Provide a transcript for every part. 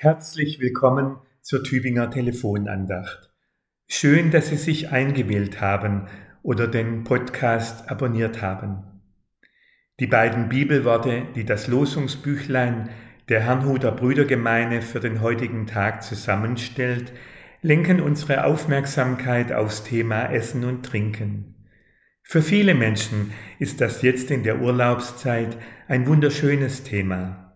Herzlich willkommen zur Tübinger Telefonandacht. Schön, dass Sie sich eingewählt haben oder den Podcast abonniert haben. Die beiden Bibelworte, die das Losungsbüchlein der Herrnhuter Brüdergemeine für den heutigen Tag zusammenstellt, lenken unsere Aufmerksamkeit aufs Thema Essen und Trinken. Für viele Menschen ist das jetzt in der Urlaubszeit ein wunderschönes Thema.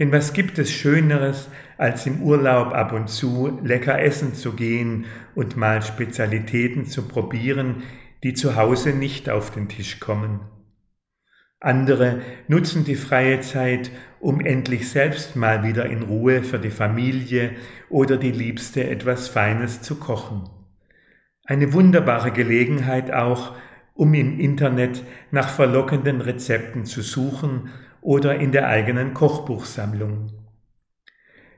Denn was gibt es Schöneres, als im Urlaub ab und zu lecker essen zu gehen und mal Spezialitäten zu probieren, die zu Hause nicht auf den Tisch kommen. Andere nutzen die freie Zeit, um endlich selbst mal wieder in Ruhe für die Familie oder die Liebste etwas Feines zu kochen. Eine wunderbare Gelegenheit auch, um im Internet nach verlockenden Rezepten zu suchen oder in der eigenen Kochbuchsammlung.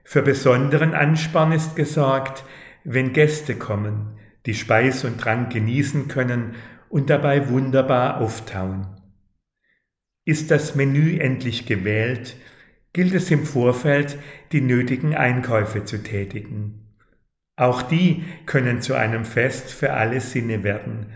Für besonderen Ansporn ist gesorgt, wenn Gäste kommen, die Speis und Trank genießen können und dabei wunderbar auftauen. Ist das Menü endlich gewählt, gilt es im Vorfeld, die nötigen Einkäufe zu tätigen. Auch die können zu einem Fest für alle Sinne werden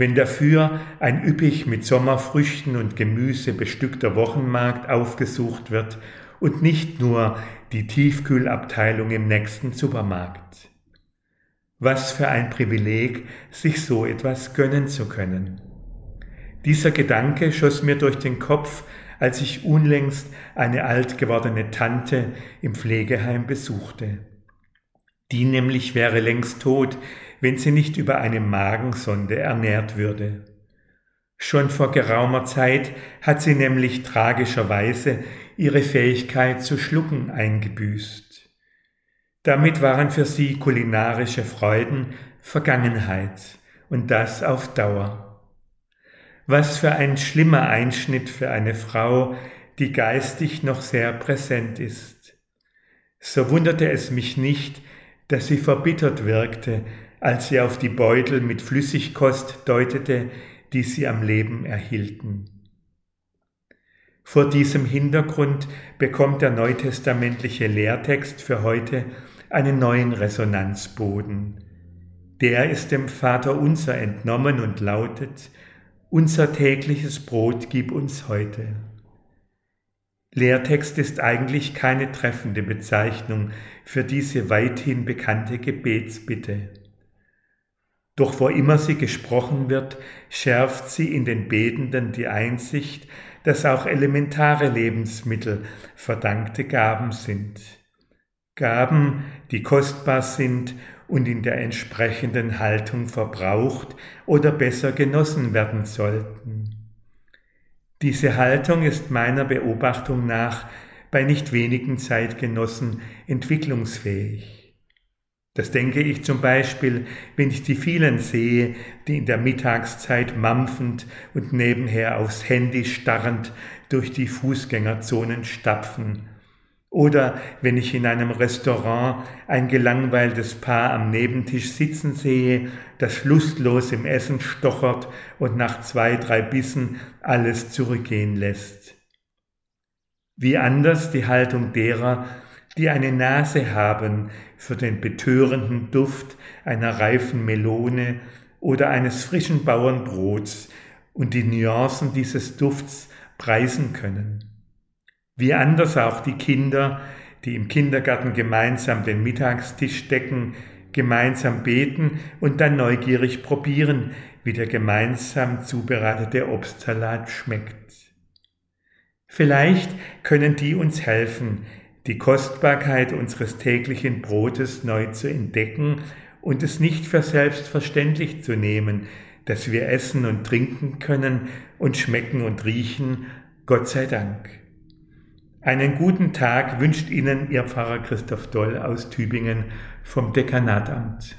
wenn dafür ein üppig mit Sommerfrüchten und Gemüse bestückter Wochenmarkt aufgesucht wird und nicht nur die Tiefkühlabteilung im nächsten Supermarkt. Was für ein Privileg, sich so etwas gönnen zu können. Dieser Gedanke schoss mir durch den Kopf, als ich unlängst eine alt gewordene Tante im Pflegeheim besuchte. Die nämlich wäre längst tot, wenn sie nicht über eine Magensonde ernährt würde. Schon vor geraumer Zeit hat sie nämlich tragischerweise ihre Fähigkeit zu schlucken eingebüßt. Damit waren für sie kulinarische Freuden Vergangenheit und das auf Dauer. Was für ein schlimmer Einschnitt für eine Frau, die geistig noch sehr präsent ist. So wunderte es mich nicht, dass sie verbittert wirkte, als sie auf die Beutel mit Flüssigkost deutete, die sie am Leben erhielten. Vor diesem Hintergrund bekommt der neutestamentliche Lehrtext für heute einen neuen Resonanzboden. Der ist dem Vater unser entnommen und lautet, unser tägliches Brot gib uns heute. Lehrtext ist eigentlich keine treffende Bezeichnung für diese weithin bekannte Gebetsbitte. Doch wo immer sie gesprochen wird, schärft sie in den Betenden die Einsicht, dass auch elementare Lebensmittel verdankte Gaben sind. Gaben, die kostbar sind und in der entsprechenden Haltung verbraucht oder besser genossen werden sollten. Diese Haltung ist meiner Beobachtung nach bei nicht wenigen Zeitgenossen entwicklungsfähig. Das denke ich zum Beispiel, wenn ich die vielen sehe, die in der Mittagszeit mampfend und nebenher aufs Handy starrend durch die Fußgängerzonen stapfen. Oder wenn ich in einem Restaurant ein gelangweiltes Paar am Nebentisch sitzen sehe, das lustlos im Essen stochert und nach zwei, drei Bissen alles zurückgehen lässt. Wie anders die Haltung derer, die eine Nase haben für den betörenden Duft einer reifen Melone oder eines frischen Bauernbrots und die Nuancen dieses Dufts preisen können. Wie anders auch die Kinder, die im Kindergarten gemeinsam den Mittagstisch decken, gemeinsam beten und dann neugierig probieren, wie der gemeinsam zubereitete Obstsalat schmeckt. Vielleicht können die uns helfen, die Kostbarkeit unseres täglichen Brotes neu zu entdecken und es nicht für selbstverständlich zu nehmen, dass wir essen und trinken können und schmecken und riechen, Gott sei Dank. Einen guten Tag wünscht Ihnen Ihr Pfarrer Christoph Doll aus Tübingen vom Dekanatamt.